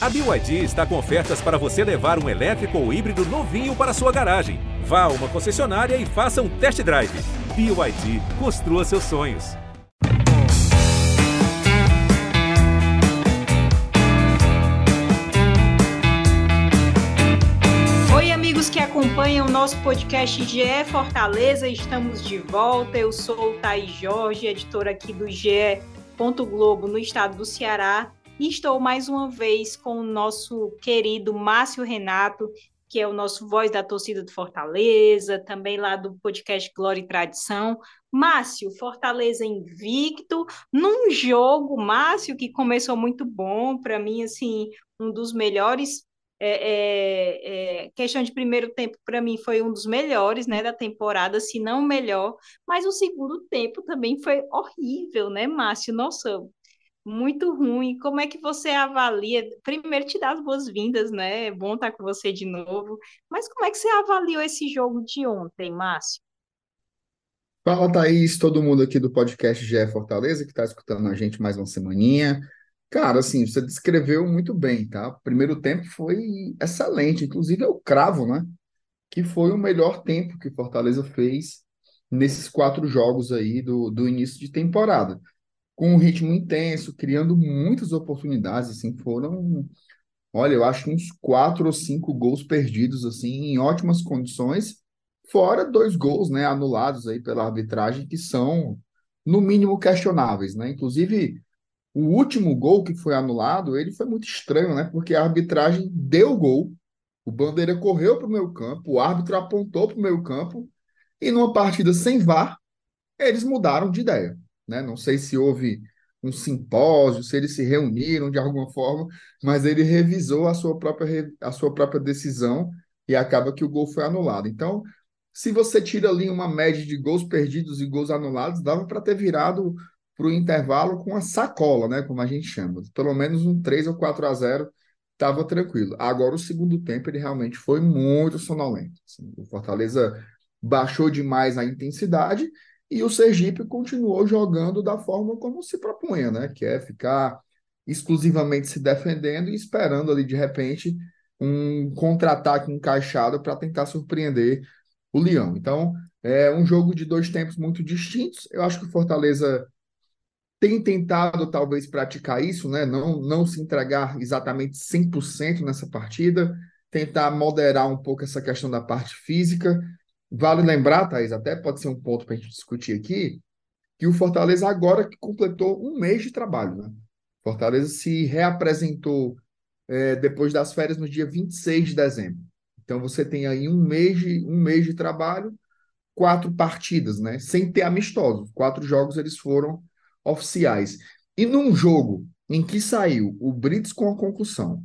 A BYD está com ofertas para você levar um elétrico ou híbrido novinho para sua garagem. Vá a uma concessionária e faça um test drive. BYD, construa seus sonhos. Oi, amigos que acompanham o nosso podcast GE Fortaleza, estamos de volta. Eu sou o Thaís Jorge, editora aqui do GE. Globo no estado do Ceará estou mais uma vez com o nosso querido Márcio Renato, que é o nosso voz da torcida do Fortaleza, também lá do podcast Glória e Tradição. Márcio, Fortaleza invicto, num jogo, Márcio, que começou muito bom, para mim, assim, um dos melhores. É, é, é, questão de primeiro tempo, para mim, foi um dos melhores né, da temporada, se não o melhor, mas o segundo tempo também foi horrível, né, Márcio? Nossa, muito ruim. Como é que você avalia? Primeiro, te dar as boas-vindas, né? É bom estar com você de novo. Mas como é que você avaliou esse jogo de ontem, Márcio? Fala, Thaís, todo mundo aqui do podcast GE Fortaleza que está escutando a gente mais uma semaninha. Cara, assim, você descreveu muito bem, tá? Primeiro tempo foi excelente, inclusive é o cravo, né? Que foi o melhor tempo que Fortaleza fez nesses quatro jogos aí do, do início de temporada com um ritmo intenso, criando muitas oportunidades, assim, foram, olha, eu acho uns quatro ou cinco gols perdidos, assim, em ótimas condições, fora dois gols, né, anulados aí pela arbitragem, que são, no mínimo, questionáveis, né, inclusive, o último gol que foi anulado, ele foi muito estranho, né, porque a arbitragem deu gol, o Bandeira correu para o meio campo, o árbitro apontou para o meio campo, e numa partida sem VAR, eles mudaram de ideia né? Não sei se houve um simpósio, se eles se reuniram de alguma forma, mas ele revisou a sua própria, a sua própria decisão e acaba que o gol foi anulado. Então, se você tira ali uma média de gols perdidos e gols anulados, dava para ter virado para o intervalo com a sacola, né? Como a gente chama. Pelo menos um 3 ou 4 a 0 estava tranquilo. Agora, o segundo tempo, ele realmente foi muito sonolento. Assim, o Fortaleza baixou demais a intensidade e o Sergipe continuou jogando da forma como se propunha, né? Que é ficar exclusivamente se defendendo e esperando ali, de repente, um contra-ataque encaixado para tentar surpreender o Leão. Então, é um jogo de dois tempos muito distintos. Eu acho que o Fortaleza tem tentado, talvez, praticar isso, né? Não, não se entregar exatamente 100% nessa partida, tentar moderar um pouco essa questão da parte física Vale lembrar, Thaís, até pode ser um ponto para a gente discutir aqui, que o Fortaleza agora que completou um mês de trabalho. Né? Fortaleza se reapresentou é, depois das férias no dia 26 de dezembro. Então você tem aí um mês de, um mês de trabalho, quatro partidas, né? Sem ter amistosos. Quatro jogos eles foram oficiais. E num jogo em que saiu o Brits com a concussão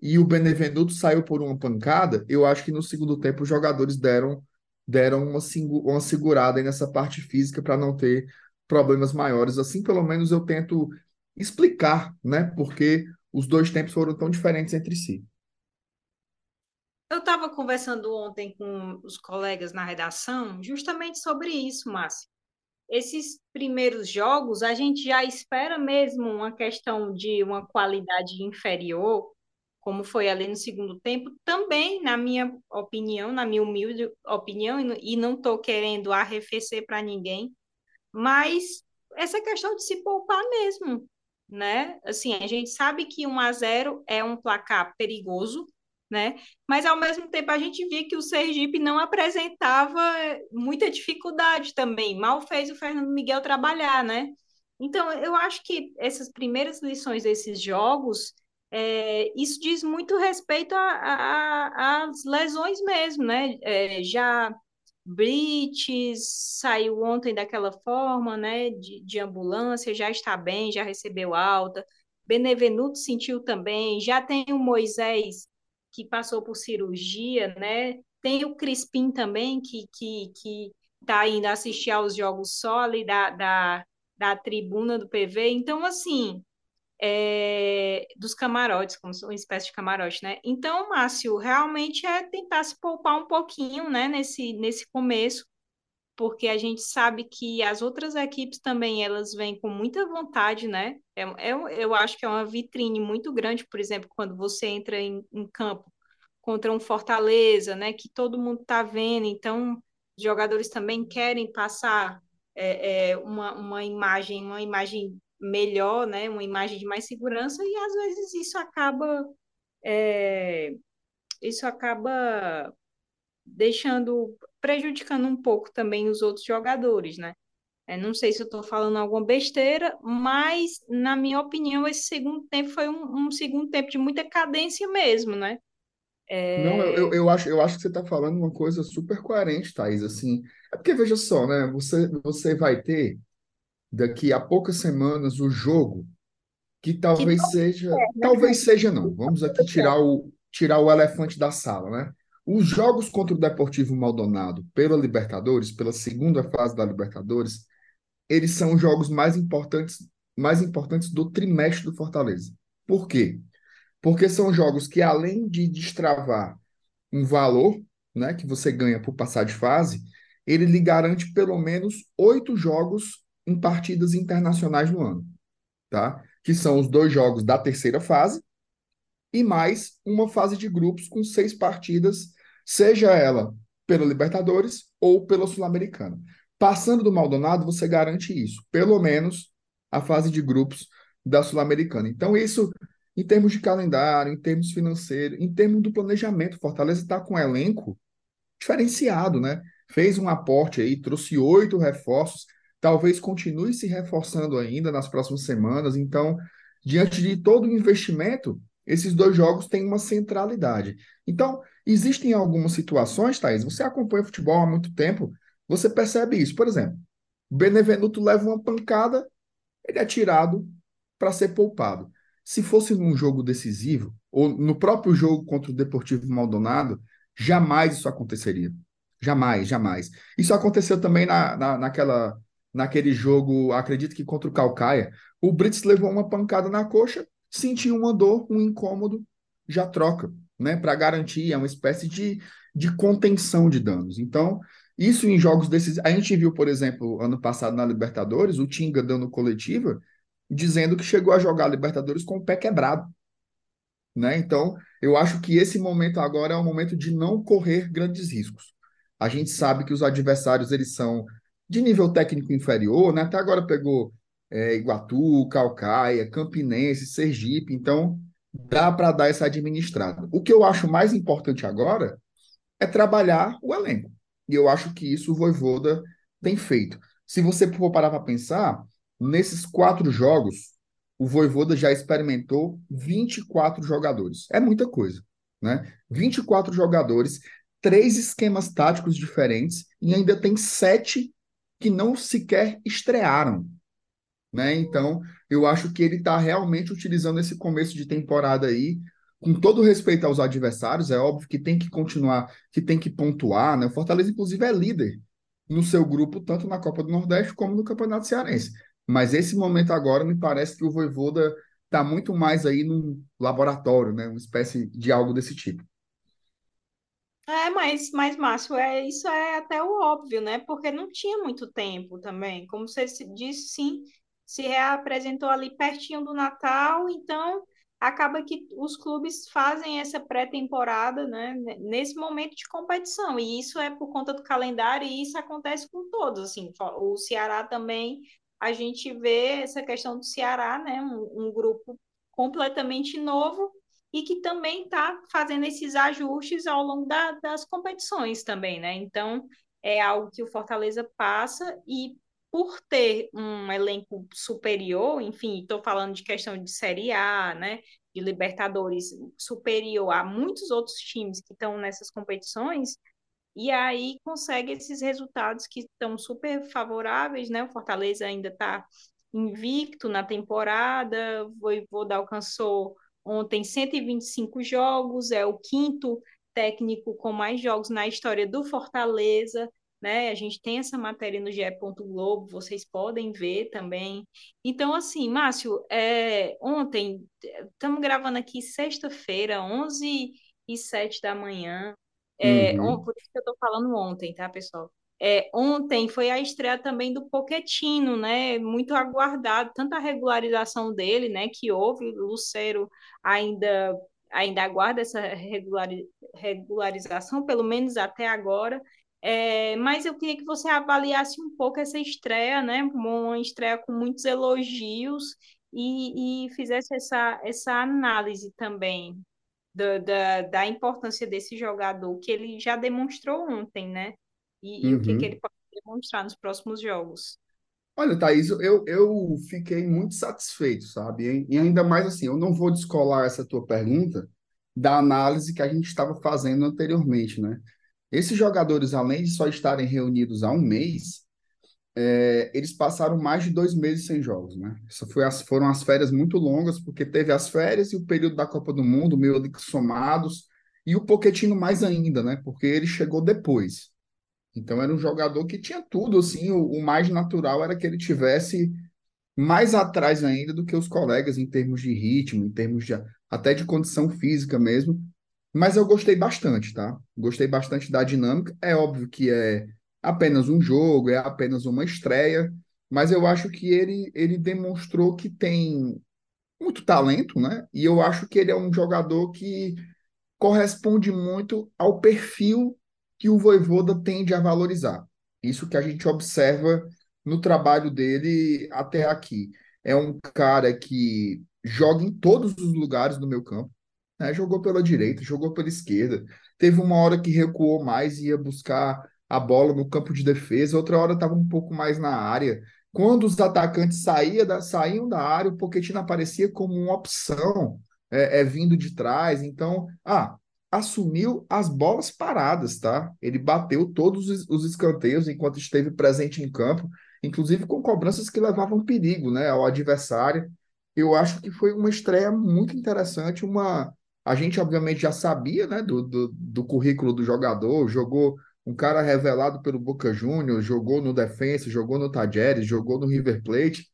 e o Benevenuto saiu por uma pancada, eu acho que no segundo tempo os jogadores deram deram uma, uma segurada nessa parte física para não ter problemas maiores. Assim, pelo menos eu tento explicar, né, porque os dois tempos foram tão diferentes entre si. Eu estava conversando ontem com os colegas na redação justamente sobre isso, Márcio. Esses primeiros jogos, a gente já espera mesmo uma questão de uma qualidade inferior, como foi ali no segundo tempo, também, na minha opinião, na minha humilde opinião, e não estou querendo arrefecer para ninguém, mas essa questão de se poupar mesmo, né? Assim, a gente sabe que 1 a 0 é um placar perigoso, né? Mas ao mesmo tempo a gente via que o Sergipe não apresentava muita dificuldade também. Mal fez o Fernando Miguel trabalhar, né? Então, eu acho que essas primeiras lições desses jogos é, isso diz muito respeito às lesões mesmo, né? É, já Brites saiu ontem daquela forma, né? De, de ambulância, já está bem, já recebeu alta. Benevenuto sentiu também, já tem o Moisés que passou por cirurgia, né? Tem o Crispim também, que que que está indo assistir aos jogos ali da, da, da tribuna do PV. Então, assim, é, dos camarotes, como uma espécie de camarote, né? Então, Márcio, realmente é tentar se poupar um pouquinho, né, nesse, nesse começo, porque a gente sabe que as outras equipes também elas vêm com muita vontade, né? É, é, eu acho que é uma vitrine muito grande, por exemplo, quando você entra em, em campo contra um Fortaleza, né? Que todo mundo está vendo, então os jogadores também querem passar é, é, uma, uma imagem, uma imagem melhor, né? Uma imagem de mais segurança e às vezes isso acaba é, isso acaba deixando prejudicando um pouco também os outros jogadores, né? É, não sei se eu estou falando alguma besteira, mas, na minha opinião, esse segundo tempo foi um, um segundo tempo de muita cadência mesmo, né? É... Não, eu, eu, acho, eu acho que você está falando uma coisa super coerente, Thaís. Assim, é porque, veja só, né? Você, você vai ter daqui a poucas semanas o jogo que talvez que seja. É, né? Talvez seja, não. Vamos aqui tirar o, tirar o elefante da sala, né? Os jogos contra o Deportivo Maldonado pela Libertadores, pela segunda fase da Libertadores, eles são os jogos mais importantes, mais importantes do trimestre do Fortaleza. Por quê? Porque são jogos que, além de destravar um valor né, que você ganha por passar de fase, ele lhe garante pelo menos oito jogos em partidas internacionais no ano, tá? Que são os dois jogos da terceira fase e mais uma fase de grupos com seis partidas seja ela pela Libertadores ou pela Sul-Americana. Passando do Maldonado, você garante isso, pelo menos a fase de grupos da Sul-Americana. Então, isso, em termos de calendário, em termos financeiros, em termos do planejamento, Fortaleza está com um elenco diferenciado, né? Fez um aporte aí, trouxe oito reforços, talvez continue se reforçando ainda nas próximas semanas. Então, diante de todo o investimento, esses dois jogos têm uma centralidade. Então, existem algumas situações, Thaís, você acompanha futebol há muito tempo, você percebe isso. Por exemplo, Benevenuto leva uma pancada, ele é tirado para ser poupado. Se fosse num jogo decisivo, ou no próprio jogo contra o Deportivo Maldonado, jamais isso aconteceria. Jamais, jamais. Isso aconteceu também na, na, naquela, naquele jogo, acredito que contra o Calcaia. O Brits levou uma pancada na coxa, sentiu uma dor, um incômodo, já troca, né? Para garantir, é uma espécie de, de contenção de danos. Então, isso em jogos desses. A gente viu, por exemplo, ano passado na Libertadores, o Tinga dando coletiva, dizendo que chegou a jogar a Libertadores com o pé quebrado. Né? Então, eu acho que esse momento agora é o momento de não correr grandes riscos. A gente sabe que os adversários eles são de nível técnico inferior, né? Até agora pegou é, Iguatu, Calcaia, Campinense, Sergipe, então dá para dar essa administrada. O que eu acho mais importante agora é trabalhar o elenco. E eu acho que isso o Voivoda tem feito. Se você for parar para pensar, nesses quatro jogos, o Voivoda já experimentou 24 jogadores. É muita coisa, né? 24 jogadores, três esquemas táticos diferentes e ainda tem sete que não sequer estrearam. Né? Então, eu acho que ele está realmente utilizando esse começo de temporada aí, com todo respeito aos adversários, é óbvio que tem que continuar, que tem que pontuar, né? O Fortaleza, inclusive, é líder no seu grupo, tanto na Copa do Nordeste como no Campeonato Cearense. Mas esse momento agora me parece que o Voivoda está muito mais aí num laboratório, né? Uma espécie de algo desse tipo. É, mas, mas Márcio, é, isso é até o óbvio, né? Porque não tinha muito tempo também. Como você disse, sim, se reapresentou ali pertinho do Natal, então acaba que os clubes fazem essa pré-temporada né, nesse momento de competição, e isso é por conta do calendário, e isso acontece com todos, assim, o Ceará também, a gente vê essa questão do Ceará, né, um, um grupo completamente novo, e que também está fazendo esses ajustes ao longo da, das competições também, né, então é algo que o Fortaleza passa, e por ter um elenco superior, enfim, estou falando de questão de Série A, né, de Libertadores superior a muitos outros times que estão nessas competições, e aí consegue esses resultados que estão super favoráveis, né? O Fortaleza ainda está invicto na temporada, o Voivoda alcançou ontem 125 jogos, é o quinto técnico com mais jogos na história do Fortaleza, né? A gente tem essa matéria no GE. Globo, vocês podem ver também. Então, assim, Márcio, é, ontem, estamos gravando aqui sexta-feira, 11 e 7 da manhã. É, uhum. Por isso que eu estou falando ontem, tá, pessoal? É, ontem foi a estreia também do Poquetino, né? Muito aguardado, tanta regularização dele, né? Que houve, Lucero ainda ainda aguarda essa regularização, pelo menos até agora. É, mas eu queria que você avaliasse um pouco essa estreia, né? Uma estreia com muitos elogios e, e fizesse essa, essa análise também da, da, da importância desse jogador que ele já demonstrou ontem, né? E, uhum. e o que, que uhum. ele pode demonstrar nos próximos jogos. Olha, Thaís, eu, eu fiquei muito satisfeito, sabe? E ainda mais assim, eu não vou descolar essa tua pergunta da análise que a gente estava fazendo anteriormente, né? Esses jogadores, além de só estarem reunidos há um mês, é, eles passaram mais de dois meses sem jogos, né? Isso foi as, foram as férias muito longas, porque teve as férias e o período da Copa do Mundo, meio ali somados, e o Poquetino mais ainda, né? Porque ele chegou depois. Então era um jogador que tinha tudo, assim, o, o, mais natural era que ele tivesse mais atrás ainda do que os colegas em termos de ritmo, em termos de até de condição física mesmo. Mas eu gostei bastante, tá? Gostei bastante da dinâmica. É óbvio que é apenas um jogo, é apenas uma estreia, mas eu acho que ele, ele demonstrou que tem muito talento, né? E eu acho que ele é um jogador que corresponde muito ao perfil que o Voivoda tende a valorizar. Isso que a gente observa no trabalho dele até aqui. É um cara que joga em todos os lugares do meu campo. Né? Jogou pela direita, jogou pela esquerda. Teve uma hora que recuou mais e ia buscar a bola no campo de defesa, outra hora estava um pouco mais na área. Quando os atacantes saía da, saíam da área, o Pochettino aparecia como uma opção é, é, vindo de trás. Então, ah, assumiu as bolas paradas, tá? Ele bateu todos os, os escanteios enquanto esteve presente em campo, inclusive com cobranças que levavam perigo, né, ao adversário. Eu acho que foi uma estreia muito interessante, uma a gente obviamente já sabia, né, do, do, do currículo do jogador, jogou um cara revelado pelo Boca Juniors, jogou no Defensa, jogou no Tajeres, jogou no River Plate,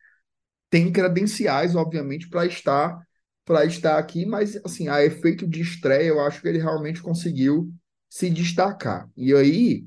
tem credenciais, obviamente, para estar para estar aqui, mas assim, a efeito de estreia, eu acho que ele realmente conseguiu se destacar. E aí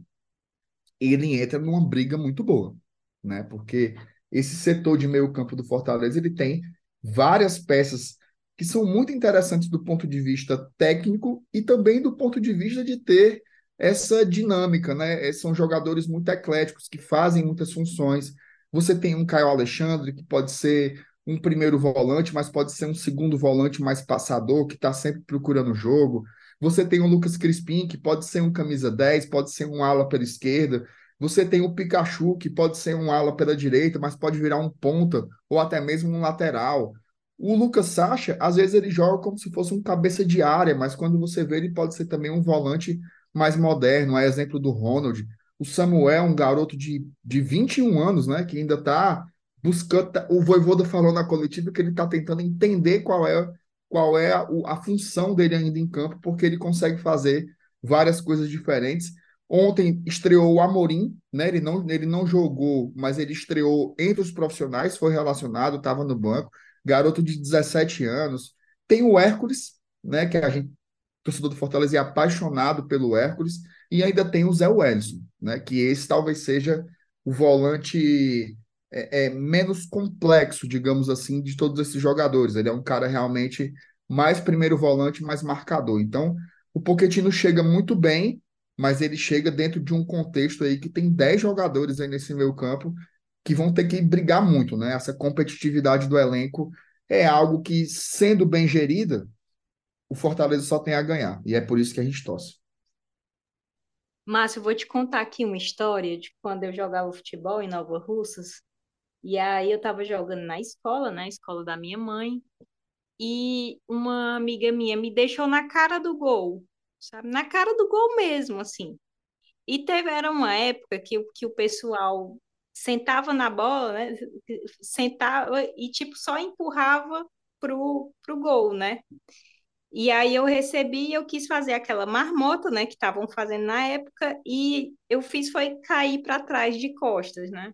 ele entra numa briga muito boa, né? Porque esse setor de meio campo do Fortaleza, ele tem várias peças que são muito interessantes do ponto de vista técnico e também do ponto de vista de ter essa dinâmica, né? São jogadores muito ecléticos que fazem muitas funções. Você tem um Caio Alexandre que pode ser um primeiro volante, mas pode ser um segundo volante mais passador, que está sempre procurando o jogo. Você tem o Lucas Crispim, que pode ser um camisa 10, pode ser um ala pela esquerda. Você tem o Pikachu, que pode ser um ala pela direita, mas pode virar um ponta ou até mesmo um lateral. O Lucas Sacha, às vezes ele joga como se fosse um cabeça de área, mas quando você vê, ele pode ser também um volante mais moderno, é exemplo do Ronald. O Samuel, um garoto de, de 21 anos, né, que ainda está buscando. O Voivoda falou na coletiva que ele está tentando entender qual é, qual é a, a função dele ainda em campo, porque ele consegue fazer várias coisas diferentes. Ontem estreou o Amorim, né? Ele não, ele não jogou, mas ele estreou entre os profissionais, foi relacionado, estava no banco. Garoto de 17 anos. Tem o Hércules, né? Que a gente torcedor do Fortaleza é apaixonado pelo Hércules, e ainda tem o Zé Wellison, né, que esse talvez seja o volante é, é, menos complexo, digamos assim, de todos esses jogadores. Ele é um cara realmente mais primeiro volante, mais marcador. Então, o Poquetino chega muito bem, mas ele chega dentro de um contexto aí que tem 10 jogadores aí nesse meio campo que vão ter que brigar muito, né? Essa competitividade do elenco é algo que, sendo bem gerida, o Fortaleza só tem a ganhar. E é por isso que a gente torce. Márcio, eu vou te contar aqui uma história de quando eu jogava futebol em Nova Russas. E aí eu estava jogando na escola, na escola da minha mãe. E uma amiga minha me deixou na cara do gol, sabe? Na cara do gol mesmo, assim. E teve, era uma época que, que o pessoal sentava na bola, né? Sentava e, tipo, só empurrava pro, pro gol, né? E aí eu recebi e eu quis fazer aquela marmota, né, que estavam fazendo na época, e eu fiz foi cair para trás de costas, né?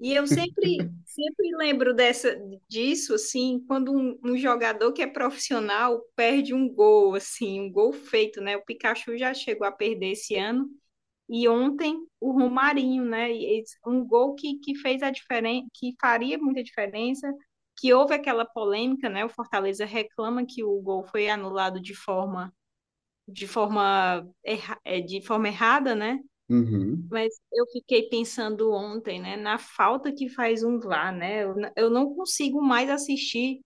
E eu sempre, sempre lembro dessa, disso, assim, quando um, um, jogador que é profissional perde um gol, assim, um gol feito, né? O Pikachu já chegou a perder esse ano, e ontem o Romarinho, né? Um gol que, que fez a diferença, que faria muita diferença, que houve aquela polêmica, né? O Fortaleza reclama que o gol foi anulado de forma de forma erra, é, de forma errada, né? Uhum. Mas eu fiquei pensando ontem, né, na falta que faz um VAR, né? Eu, eu não consigo mais assistir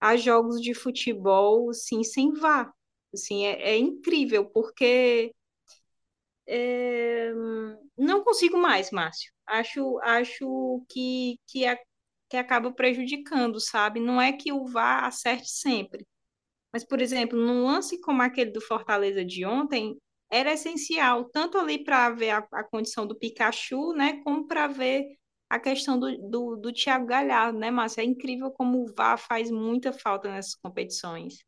a jogos de futebol, assim, sem VAR. Assim, é, é incrível, porque é, não consigo mais, Márcio. Acho, acho que, que, a, que acaba prejudicando, sabe? Não é que o VAR acerte sempre. Mas, por exemplo, num lance como aquele do Fortaleza de ontem, era essencial, tanto ali para ver a, a, condição do Pikachu, né, como para ver a questão do, do, do Thiago Galhardo, né, Márcio? É incrível como o VAR faz muita falta nessas competições.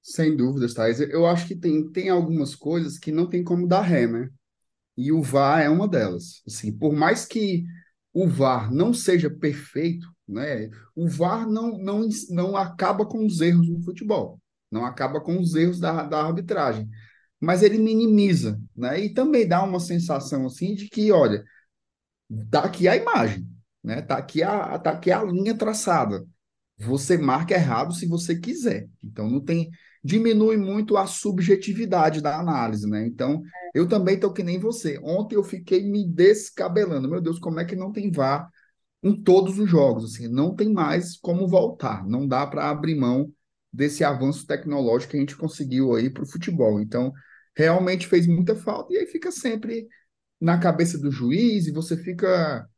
Sem dúvidas, Thais. Eu acho que tem, tem algumas coisas que não tem como dar ré, né? E o VAR é uma delas. Assim, por mais que o VAR não seja perfeito, né? O VAR não, não, não acaba com os erros no futebol, não acaba com os erros da, da arbitragem, mas ele minimiza, né? E também dá uma sensação assim de que, olha, tá aqui a imagem, né? Tá aqui a, tá aqui a linha traçada. Você marca errado se você quiser. Então não tem diminui muito a subjetividade da análise, né? Então, eu também tô que nem você. Ontem eu fiquei me descabelando. Meu Deus, como é que não tem VAR em todos os jogos? Assim, não tem mais como voltar. Não dá para abrir mão desse avanço tecnológico que a gente conseguiu aí para o futebol. Então, realmente fez muita falta e aí fica sempre na cabeça do juiz e você fica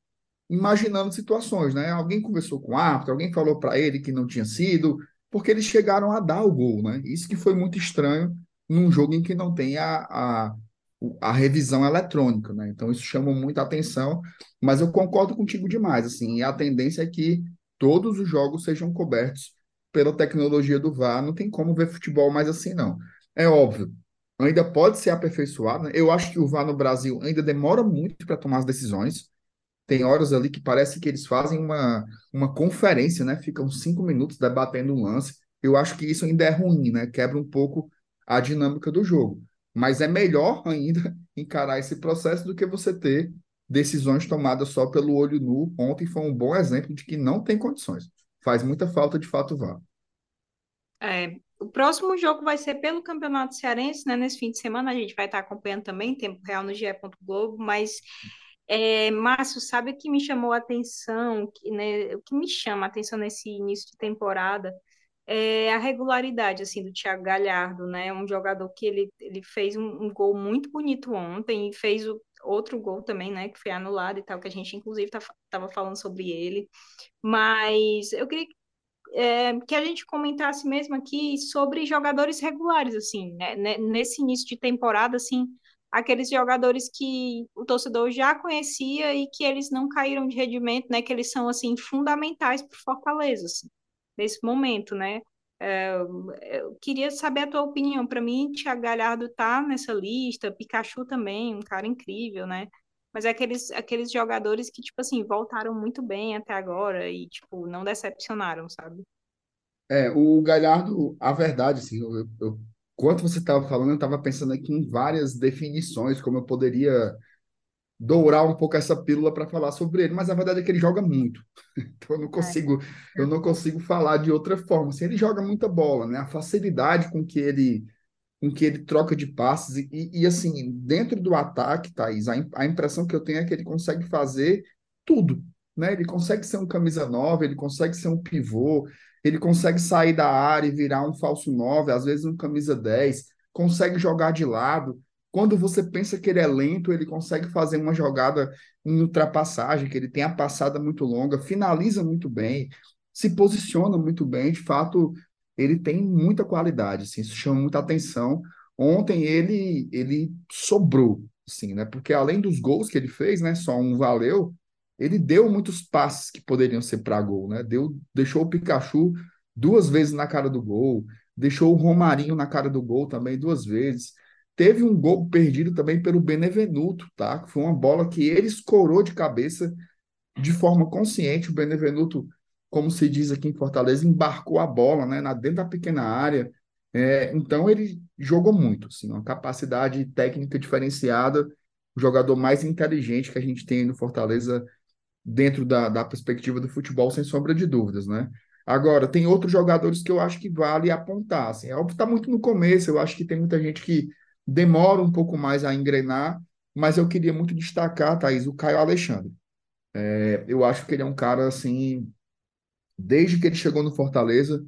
imaginando situações, né? Alguém conversou com o árbitro, alguém falou para ele que não tinha sido, porque eles chegaram a dar o gol, né? Isso que foi muito estranho num jogo em que não tem a, a, a revisão eletrônica, né? Então isso chama muita atenção, mas eu concordo contigo demais, assim, e a tendência é que todos os jogos sejam cobertos pela tecnologia do VAR, não tem como ver futebol mais assim, não. É óbvio, ainda pode ser aperfeiçoado, né? Eu acho que o VAR no Brasil ainda demora muito para tomar as decisões, tem horas ali que parece que eles fazem uma, uma conferência, né? Ficam cinco minutos debatendo um lance. Eu acho que isso ainda é ruim, né? Quebra um pouco a dinâmica do jogo. Mas é melhor ainda encarar esse processo do que você ter decisões tomadas só pelo olho nu. Ontem foi um bom exemplo de que não tem condições. Faz muita falta de fato vá. É, o próximo jogo vai ser pelo Campeonato Cearense, né? Nesse fim de semana a gente vai estar acompanhando também, tempo real no GE. Globo, mas é, Márcio, sabe o que me chamou a atenção, que, né, o que me chama a atenção nesse início de temporada é a regularidade assim do Thiago Galhardo, né? Um jogador que ele, ele fez um, um gol muito bonito ontem e fez o, outro gol também, né? Que foi anulado e tal, que a gente inclusive estava tá, falando sobre ele. Mas eu queria é, que a gente comentasse mesmo aqui sobre jogadores regulares, assim, né? Nesse início de temporada, assim, aqueles jogadores que o torcedor já conhecia e que eles não caíram de rendimento, né? Que eles são assim fundamentais para o Fortaleza assim, nesse momento, né? É, eu queria saber a tua opinião. Para mim, Thiago Galhardo tá nessa lista, Pikachu também, um cara incrível, né? Mas é aqueles, aqueles jogadores que, tipo assim, voltaram muito bem até agora e, tipo, não decepcionaram, sabe? É, o Galhardo, a verdade, assim, eu, eu Enquanto você estava falando, eu estava pensando aqui em várias definições, como eu poderia dourar um pouco essa pílula para falar sobre ele, mas a verdade é que ele joga muito. Então eu não consigo, é. eu não consigo falar de outra forma. Assim, ele joga muita bola, né? A facilidade com que ele com que ele troca de passes e, e assim, dentro do ataque, Thaís, a, a impressão que eu tenho é que ele consegue fazer tudo, né? Ele consegue ser um camisa nova, ele consegue ser um pivô, ele consegue sair da área e virar um falso 9, às vezes um camisa 10, consegue jogar de lado. Quando você pensa que ele é lento, ele consegue fazer uma jogada em ultrapassagem, que ele tem a passada muito longa, finaliza muito bem, se posiciona muito bem. De fato, ele tem muita qualidade, assim, isso chama muita atenção. Ontem ele ele sobrou, assim, né? Porque além dos gols que ele fez, né, só um valeu, ele deu muitos passes que poderiam ser para gol, né? Deu, deixou o Pikachu duas vezes na cara do gol, deixou o Romarinho na cara do gol também duas vezes. Teve um gol perdido também pelo Benevenuto, tá? Foi uma bola que ele escorou de cabeça de forma consciente. O Benevenuto, como se diz aqui em Fortaleza, embarcou a bola, né? Na dentro da pequena área. É, então ele jogou muito, assim, uma capacidade técnica diferenciada o jogador mais inteligente que a gente tem no Fortaleza dentro da, da perspectiva do futebol, sem sombra de dúvidas, né? Agora, tem outros jogadores que eu acho que vale apontar. Assim, é óbvio que está muito no começo, eu acho que tem muita gente que demora um pouco mais a engrenar, mas eu queria muito destacar, Thaís, o Caio Alexandre. É, eu acho que ele é um cara, assim, desde que ele chegou no Fortaleza,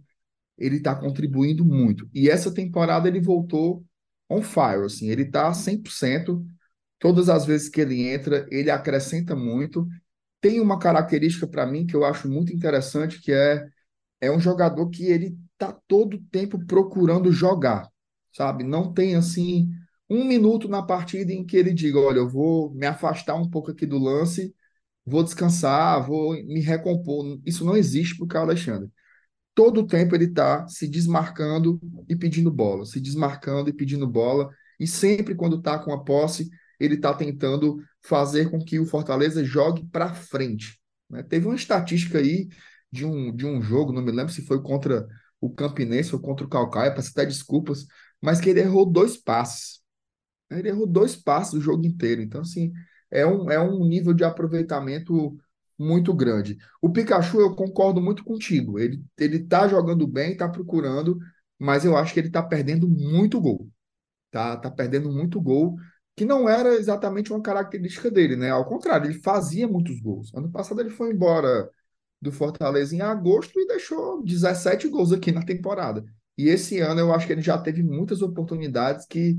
ele está contribuindo muito. E essa temporada ele voltou on fire, assim, ele está 100%. Todas as vezes que ele entra, ele acrescenta muito. Tem uma característica para mim que eu acho muito interessante, que é é um jogador que ele tá todo tempo procurando jogar, sabe? Não tem assim um minuto na partida em que ele diga, olha, eu vou me afastar um pouco aqui do lance, vou descansar, vou me recompor. Isso não existe para o Carlos Alexandre todo o tempo ele está se desmarcando e pedindo bola, se desmarcando e pedindo bola, e sempre quando está com a posse, ele está tentando fazer com que o Fortaleza jogue para frente. Né? Teve uma estatística aí de um, de um jogo, não me lembro se foi contra o Campinense ou contra o Calcaia, peço até desculpas, mas que ele errou dois passes. Ele errou dois passes o jogo inteiro. Então, assim, é um, é um nível de aproveitamento muito grande. O Pikachu, eu concordo muito contigo. Ele, ele tá jogando bem, tá procurando, mas eu acho que ele tá perdendo muito gol. Tá, tá perdendo muito gol, que não era exatamente uma característica dele, né? Ao contrário, ele fazia muitos gols. Ano passado ele foi embora do Fortaleza em agosto e deixou 17 gols aqui na temporada. E esse ano eu acho que ele já teve muitas oportunidades que,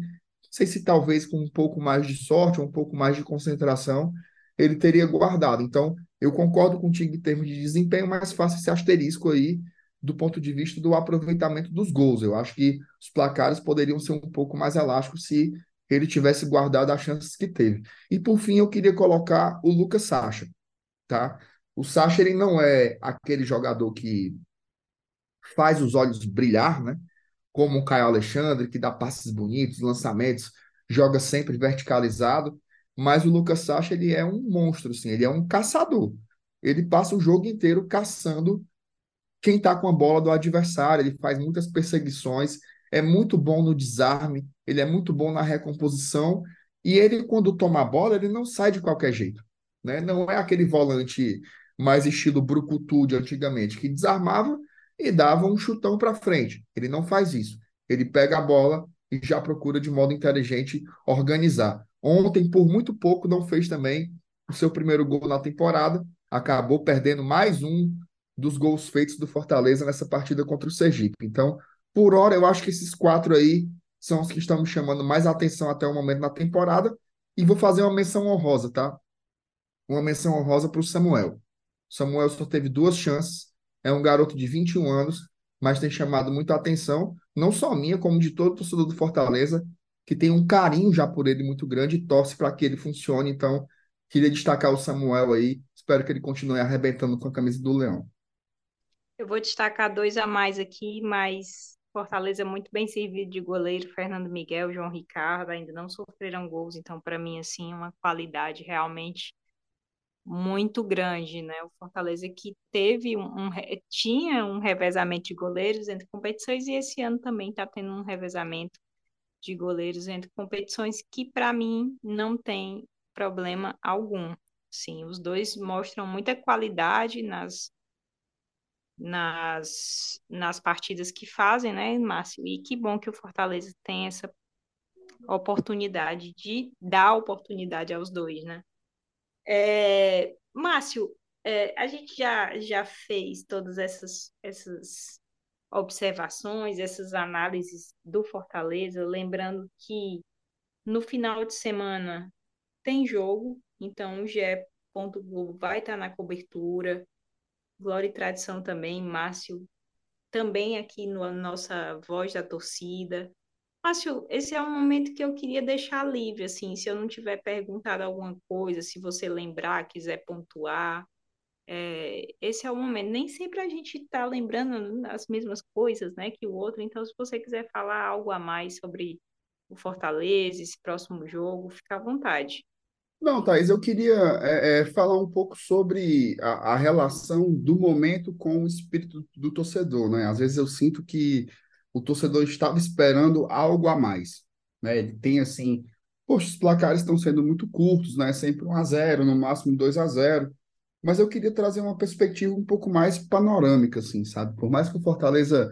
sei se talvez com um pouco mais de sorte, um pouco mais de concentração, ele teria guardado. Então, eu concordo contigo em termos de desempenho, mas faço esse asterisco aí do ponto de vista do aproveitamento dos gols. Eu acho que os placares poderiam ser um pouco mais elásticos se ele tivesse guardado as chances que teve. E por fim, eu queria colocar o Lucas Sacha, tá? O Sacha ele não é aquele jogador que faz os olhos brilhar, né? Como o Caio Alexandre, que dá passes bonitos, lançamentos, joga sempre verticalizado mas o Lucas Sacha ele é um monstro, assim, ele é um caçador. Ele passa o jogo inteiro caçando quem está com a bola do adversário, ele faz muitas perseguições, é muito bom no desarme, ele é muito bom na recomposição, e ele, quando toma a bola, ele não sai de qualquer jeito. Né? Não é aquele volante mais estilo brucutu de antigamente, que desarmava e dava um chutão para frente. Ele não faz isso. Ele pega a bola e já procura de modo inteligente organizar. Ontem, por muito pouco, não fez também o seu primeiro gol na temporada. Acabou perdendo mais um dos gols feitos do Fortaleza nessa partida contra o Sergipe. Então, por hora, eu acho que esses quatro aí são os que estão me chamando mais atenção até o momento na temporada. E vou fazer uma menção honrosa, tá? Uma menção honrosa para o Samuel. Samuel só teve duas chances. É um garoto de 21 anos, mas tem chamado muita atenção, não só minha, como de todo torcedor do Fortaleza que tem um carinho já por ele muito grande e torce para que ele funcione. Então, queria destacar o Samuel aí. Espero que ele continue arrebentando com a camisa do Leão. Eu vou destacar dois a mais aqui, mas Fortaleza muito bem servido de goleiro, Fernando Miguel, João Ricardo, ainda não sofreram gols, então para mim assim uma qualidade realmente muito grande, né? O Fortaleza que teve um, um, tinha um revezamento de goleiros entre competições e esse ano também está tendo um revezamento de goleiros entre competições que, para mim, não tem problema algum. Sim, os dois mostram muita qualidade nas, nas, nas partidas que fazem, né, Márcio? E que bom que o Fortaleza tem essa oportunidade de dar oportunidade aos dois, né? É, Márcio, é, a gente já, já fez todas essas, essas observações, essas análises do Fortaleza, lembrando que no final de semana tem jogo, então o GE. Globo vai estar na cobertura, Glória e Tradição também, Márcio também aqui na no, nossa voz da torcida. Márcio, esse é um momento que eu queria deixar livre, assim, se eu não tiver perguntado alguma coisa, se você lembrar, quiser pontuar, é, esse é o momento. Nem sempre a gente está lembrando as mesmas coisas né, que o outro, então se você quiser falar algo a mais sobre o Fortaleza, esse próximo jogo, fica à vontade. Não, Thaís, eu queria é, é, falar um pouco sobre a, a, relação do momento com o espírito do torcedor, né? Às vezes eu sinto que o torcedor estava esperando algo a mais, né? Ele tem, assim, poxa, os placares estão sendo muito curtos, né? Sempre 1 a 0 no máximo 2 a 0 Mas eu queria trazer uma perspectiva um pouco mais panorâmica, assim, sabe? Por mais que o Fortaleza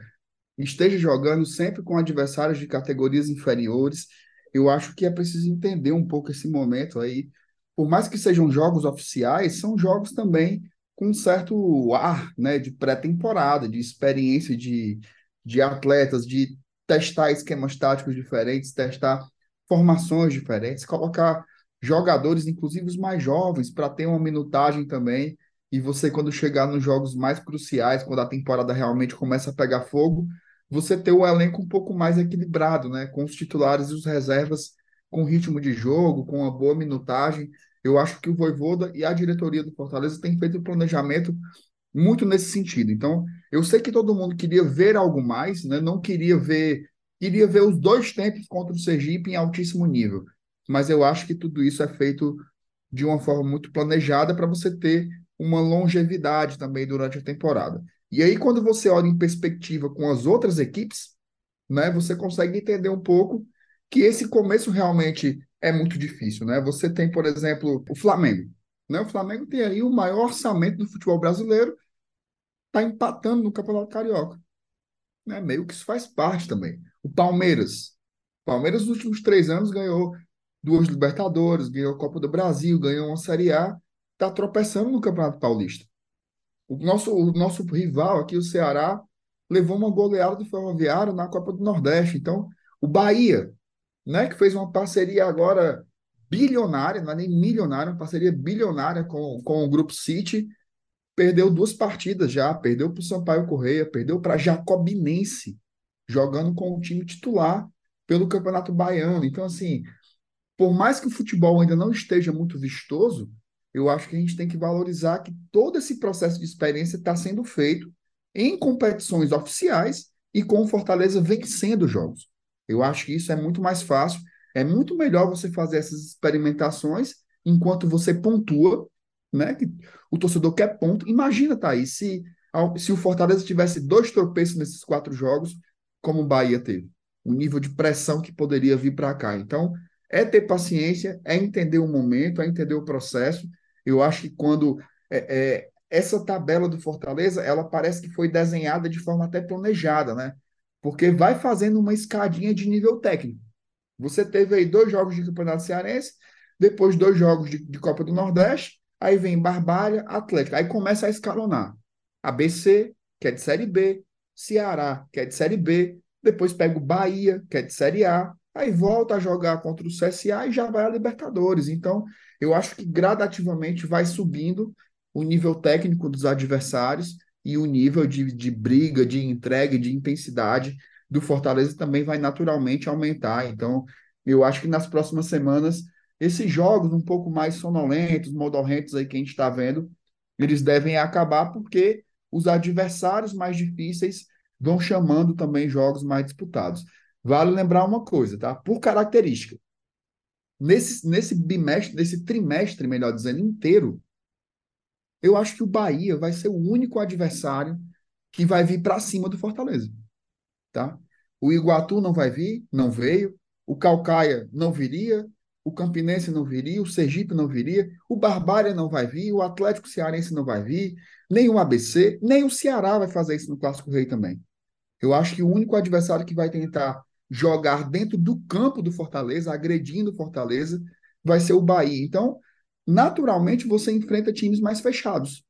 esteja jogando sempre com adversários de categorias inferiores, eu acho que é preciso entender um pouco esse momento aí. Por mais que sejam jogos oficiais, são jogos também com um certo ar, né, de pré-temporada, de experiência de, de atletas, de testar esquemas táticos diferentes, testar formações diferentes, colocar jogadores, inclusive os mais jovens, para ter uma minutagem também. E você, quando chegar nos jogos mais cruciais, quando a temporada realmente começa a pegar fogo, você ter o elenco um pouco mais equilibrado, né? Com os titulares e os reservas com ritmo de jogo, com uma boa minutagem. Eu acho que o Voivoda e a diretoria do Fortaleza têm feito um planejamento muito nesse sentido. Então, eu sei que todo mundo queria ver algo mais, né? Não queria ver Queria ver os dois tempos contra o Sergipe em altíssimo nível. Mas eu acho que tudo isso é feito de uma forma muito planejada para você ter uma longevidade também durante a temporada. E aí, quando você olha em perspectiva com as outras equipes, né, você consegue entender um pouco que esse começo realmente é muito difícil. Né? Você tem, por exemplo, o Flamengo. Né? O Flamengo tem aí o maior orçamento do futebol brasileiro, está empatando no Campeonato Carioca. Né? Meio que isso faz parte também. O Palmeiras. O Palmeiras, nos últimos três anos, ganhou duas Libertadores, ganhou a Copa do Brasil, ganhou uma Série A, está tropeçando no Campeonato Paulista. O nosso, o nosso rival aqui, o Ceará, levou uma goleada do Ferroviário na Copa do Nordeste. Então, o Bahia, né, que fez uma parceria agora bilionária, não é nem milionária, uma parceria bilionária com, com o Grupo City, perdeu duas partidas já, perdeu para o Sampaio Correia, perdeu para Jacobinense jogando com o time titular pelo Campeonato Baiano. Então, assim, por mais que o futebol ainda não esteja muito vistoso, eu acho que a gente tem que valorizar que todo esse processo de experiência está sendo feito em competições oficiais e com o Fortaleza vencendo jogos. Eu acho que isso é muito mais fácil, é muito melhor você fazer essas experimentações enquanto você pontua, né? Que o torcedor quer ponto. Imagina, Thaís, se, se o Fortaleza tivesse dois tropeços nesses quatro jogos, como o Bahia teve, o nível de pressão que poderia vir para cá. Então, é ter paciência, é entender o momento, é entender o processo. Eu acho que quando é, é, essa tabela do Fortaleza, ela parece que foi desenhada de forma até planejada, né? Porque vai fazendo uma escadinha de nível técnico. Você teve aí dois jogos de Campeonato Cearense, depois dois jogos de, de Copa do Nordeste, aí vem Barbalha, Atlético. Aí começa a escalonar. ABC, que é de Série B, Ceará, que é de Série B, depois pega o Bahia, que é de Série A, aí volta a jogar contra o CSA e já vai a Libertadores. Então, eu acho que gradativamente vai subindo o nível técnico dos adversários e o nível de, de briga, de entrega, de intensidade do Fortaleza também vai naturalmente aumentar. Então, eu acho que nas próximas semanas, esses jogos um pouco mais sonolentos, modorrentos aí que a gente está vendo, eles devem acabar porque os adversários mais difíceis vão chamando também jogos mais disputados. Vale lembrar uma coisa, tá? Por característica, nesse, nesse bimestre, nesse trimestre, melhor dizendo, inteiro, eu acho que o Bahia vai ser o único adversário que vai vir para cima do Fortaleza, tá? O Iguatu não vai vir, não veio. O Calcaia não viria o Campinense não viria, o Sergipe não viria, o Barbária não vai vir, o Atlético Cearense não vai vir, nem o ABC, nem o Ceará vai fazer isso no Clássico Rei também. Eu acho que o único adversário que vai tentar jogar dentro do campo do Fortaleza, agredindo o Fortaleza, vai ser o Bahia. Então, naturalmente, você enfrenta times mais fechados.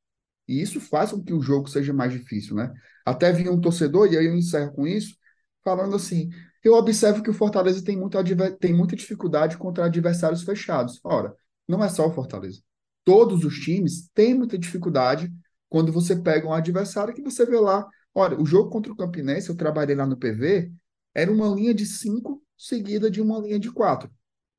E isso faz com que o jogo seja mais difícil, né? Até vi um torcedor, e aí eu encerro com isso, falando assim: eu observo que o Fortaleza tem muita, tem muita dificuldade contra adversários fechados. Ora, não é só o Fortaleza. Todos os times têm muita dificuldade quando você pega um adversário que você vê lá. Olha, o jogo contra o Campinense, eu trabalhei lá no PV, era uma linha de cinco seguida de uma linha de quatro.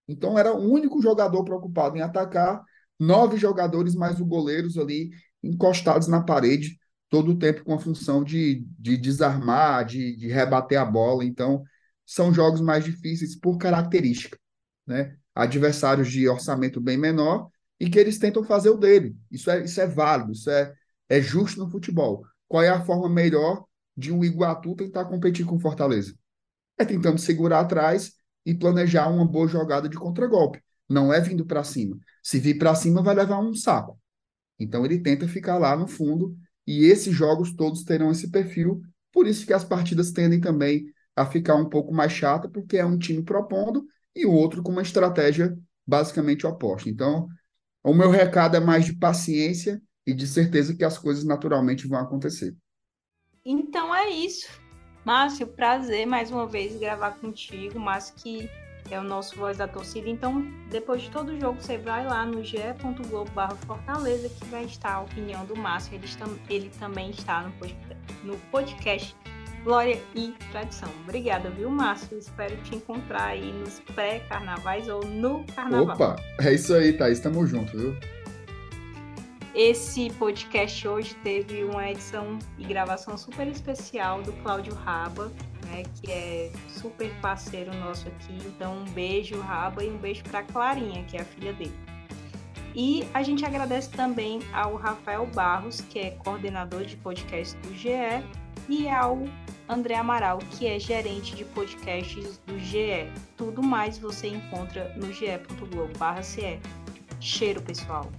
Então era o único jogador preocupado em atacar, nove jogadores mais os goleiros ali encostados na parede, todo o tempo com a função de, de desarmar, de, de rebater a bola. Então, são jogos mais difíceis por característica, né? Adversários de orçamento bem menor e que eles tentam fazer o dele. Isso é, isso é válido, isso é, é justo no futebol. Qual é a forma melhor de um Iguatu tentar competir com Fortaleza? É tentando segurar atrás e planejar uma boa jogada de contragolpe. Não é vindo para cima. Se vir para cima, vai levar um saco. Então ele tenta ficar lá no fundo e esses jogos todos terão esse perfil. Por isso que as partidas tendem também a ficar um pouco mais chata, porque é um time propondo e o outro com uma estratégia basicamente oposta. Então, o meu recado é mais de paciência e de certeza que as coisas naturalmente vão acontecer. Então é isso. Márcio, prazer mais uma vez gravar contigo. Márcio que é o nosso voz da torcida. Então, depois de todo o jogo, você vai lá no ge.globo Fortaleza, que vai estar a opinião do Márcio. Ele, ele também está no podcast Glória e Tradição. Obrigada, viu, Márcio? Espero te encontrar aí nos pré-carnavais ou no carnaval. Opa, é isso aí, Thaís. Tamo junto, viu? Esse podcast hoje teve uma edição e gravação super especial do Cláudio Raba, né, que é super parceiro nosso aqui. Então, um beijo, Raba, e um beijo para Clarinha, que é a filha dele. E a gente agradece também ao Rafael Barros, que é coordenador de podcast do GE, e ao André Amaral, que é gerente de podcasts do GE. Tudo mais você encontra no ge.globo.ce. Cheiro, pessoal!